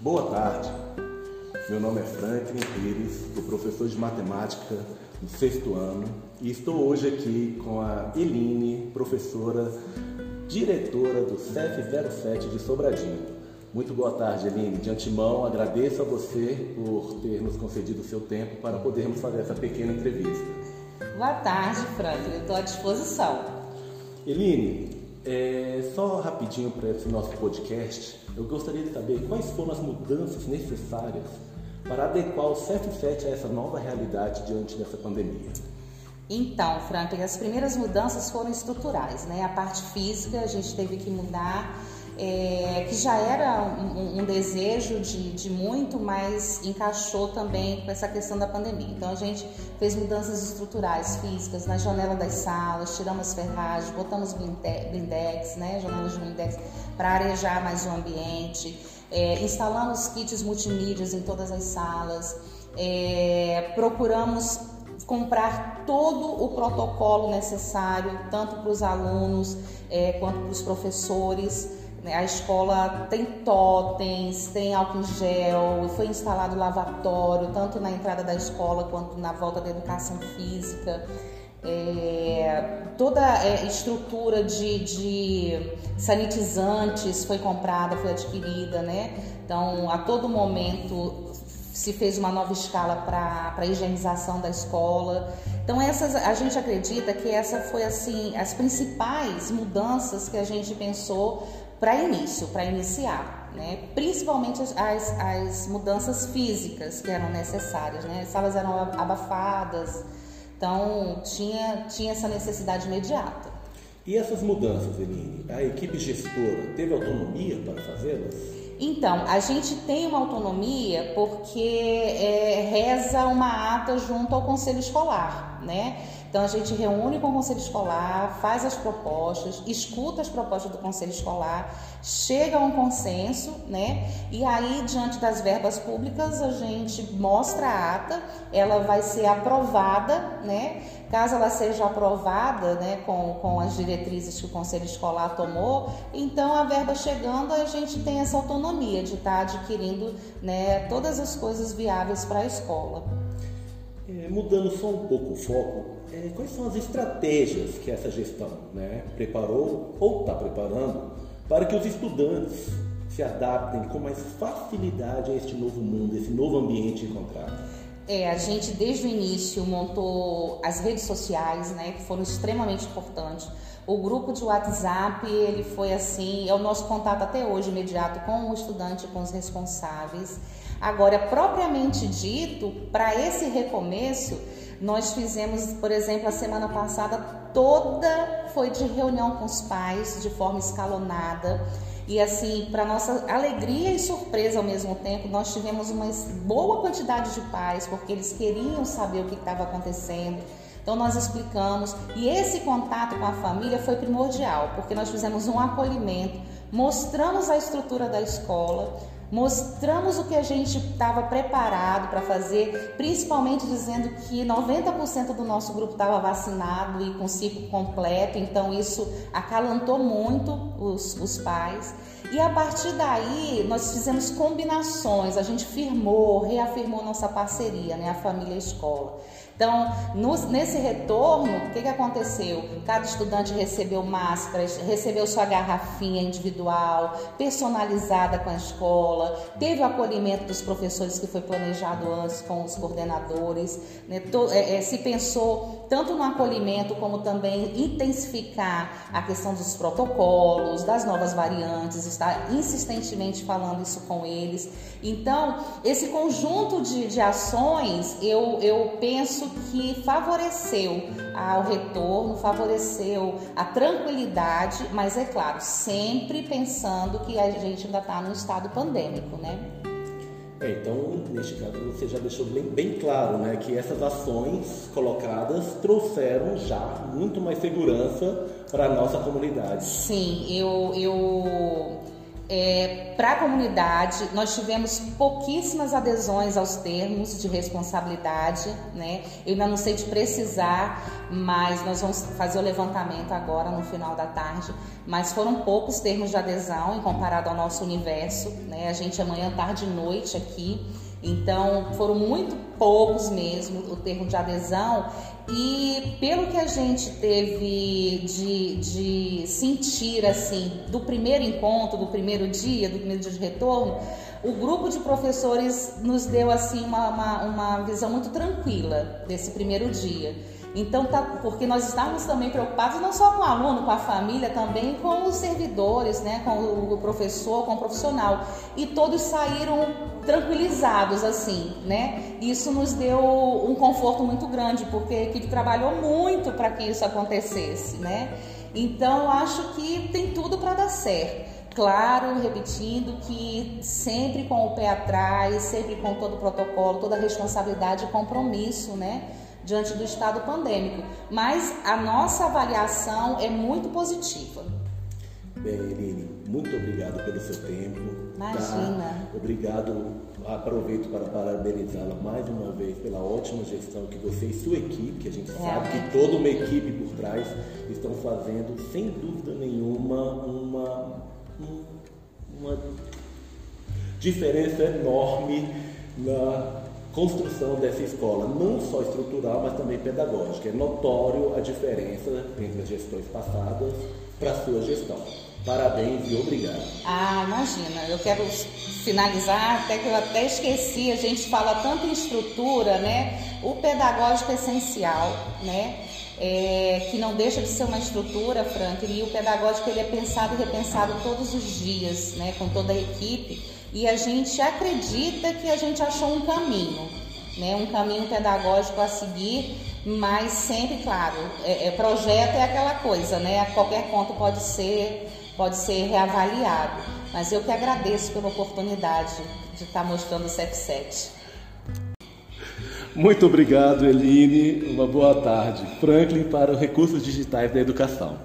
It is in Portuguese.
Boa tarde. Meu nome é Franklin Pires, sou professor de matemática no sexto ano e estou hoje aqui com a Eline, professora diretora do CEF 07 de Sobradinho. Muito boa tarde, Eline. De antemão, agradeço a você por ter nos concedido o seu tempo para podermos fazer essa pequena entrevista. Boa tarde, Franklin. Estou à disposição. Eline, é, só rapidinho para esse nosso podcast, eu gostaria de saber quais foram as mudanças necessárias para adequar o CF7 a essa nova realidade diante dessa pandemia. Então, Franklin, as primeiras mudanças foram estruturais, né? A parte física a gente teve que mudar é, que já era um, um desejo de, de, muito, mas encaixou também com essa questão da pandemia. Então a gente fez mudanças estruturais, físicas, na janela das salas, tiramos ferragens, botamos blindex, né, janelas de blindex, para arejar mais o ambiente, é, instalamos kits multimídias em todas as salas, é, procuramos comprar todo o protocolo necessário, tanto para os alunos é, quanto para os professores. Né? A escola tem totens, tem álcool em gel, foi instalado lavatório, tanto na entrada da escola quanto na volta da educação física. É, toda é, estrutura de, de, sanitizantes foi comprada, foi adquirida, né? Então, a todo momento se fez uma nova escala para a higienização da escola. Então, essas, a gente acredita que essa foi assim as principais mudanças que a gente pensou para início, para iniciar, né? principalmente as, as, mudanças físicas que eram necessárias, né? as salas eram abafadas, então tinha, tinha essa necessidade imediata. E essas mudanças, Eline, a equipe gestora teve autonomia para fazê-las? Então, a gente tem uma autonomia porque é, reza uma ata junto ao conselho escolar, né? Então a gente reúne com o conselho escolar, faz as propostas, escuta as propostas do conselho escolar, chega a um consenso, né? E aí, diante das verbas públicas, a gente mostra a ata, ela vai ser aprovada, né? Caso ela seja aprovada, né, com, com as diretrizes que o conselho escolar tomou, então a verba chegando, a gente tem essa autonomia de estar adquirindo, né, todas as coisas viáveis para a escola. É, mudando só um pouco o foco, é, quais são as estratégias que essa gestão né, preparou ou está preparando para que os estudantes se adaptem com mais facilidade a este novo mundo, esse novo ambiente encontrado? É, a gente desde o início montou as redes sociais, né, que foram extremamente importantes. O grupo de WhatsApp, ele foi assim, é o nosso contato até hoje imediato com o estudante, com os responsáveis. Agora, propriamente dito, para esse recomeço, nós fizemos, por exemplo, a semana passada toda foi de reunião com os pais, de forma escalonada. E assim, para nossa alegria e surpresa ao mesmo tempo, nós tivemos uma boa quantidade de pais, porque eles queriam saber o que estava acontecendo. Então nós explicamos e esse contato com a família foi primordial, porque nós fizemos um acolhimento, mostramos a estrutura da escola, Mostramos o que a gente estava preparado para fazer, principalmente dizendo que 90% do nosso grupo estava vacinado e com ciclo completo, então isso acalantou muito os, os pais. E a partir daí nós fizemos combinações, a gente firmou, reafirmou nossa parceria, né, a família escola. Então, nesse retorno, o que, que aconteceu? Cada estudante recebeu máscaras, recebeu sua garrafinha individual, personalizada com a escola, teve o acolhimento dos professores que foi planejado antes com os coordenadores. Né? É, é, se pensou tanto no acolhimento como também intensificar a questão dos protocolos, das novas variantes, está insistentemente falando isso com eles. Então, esse conjunto de, de ações, eu, eu penso que favoreceu ao retorno, favoreceu a tranquilidade, mas é claro, sempre pensando que a gente ainda está no estado pandêmico, né? É, então, neste caso, você já deixou bem, bem, claro né, que essas ações colocadas trouxeram já muito mais segurança para a nossa comunidade. Sim, eu, eu é, para a comunidade, nós tivemos pouquíssimas adesões aos termos de responsabilidade, né? Eu ainda não sei de precisar, mas nós vamos fazer o levantamento agora no final da tarde. Mas foram poucos termos de adesão em comparado ao nosso universo, né? A gente amanhã, tarde e noite aqui. Então, foram muito poucos mesmo o termo de adesão e pelo que a gente teve de, de sentir assim do primeiro encontro, do primeiro dia, do primeiro dia de retorno, o grupo de professores nos deu assim uma, uma, uma visão muito tranquila desse primeiro dia. Então, tá, porque nós estávamos também preocupados não só com o aluno, com a família, também com os servidores, né, com o professor, com o profissional. E todos saíram tranquilizados, assim, né? Isso nos deu um conforto muito grande, porque a equipe trabalhou muito para que isso acontecesse, né? Então, acho que tem tudo para dar certo. Claro, repetindo que sempre com o pé atrás, sempre com todo o protocolo, toda a responsabilidade e compromisso, né? Diante do estado pandêmico. Mas a nossa avaliação é muito positiva. Bem, Eline, muito obrigado pelo seu tempo. Imagina. Tá? Obrigado. Aproveito para parabenizá-la mais uma vez pela ótima gestão que você e sua equipe, que a gente Realmente. sabe que toda uma equipe por trás estão fazendo, sem dúvida nenhuma, uma, uma diferença enorme na construção dessa escola, não só estrutural, mas também pedagógica. É notório a diferença entre as gestões passadas para a sua gestão. Parabéns e obrigado. Ah, imagina, eu quero finalizar, até que eu até esqueci, a gente fala tanto em estrutura, né? O pedagógico é essencial, né? É, que não deixa de ser uma estrutura, Frank, e o pedagógico ele é pensado e repensado todos os dias, né? Com toda a equipe e a gente acredita que a gente achou um caminho, né? um caminho pedagógico a seguir, mas sempre, claro, é, é, projeto é aquela coisa, né? A qualquer ponto pode ser, pode ser reavaliado. Mas eu que agradeço pela oportunidade de estar mostrando o CEP7. Muito obrigado, Eline. Uma boa tarde. Franklin para os Recursos Digitais da Educação.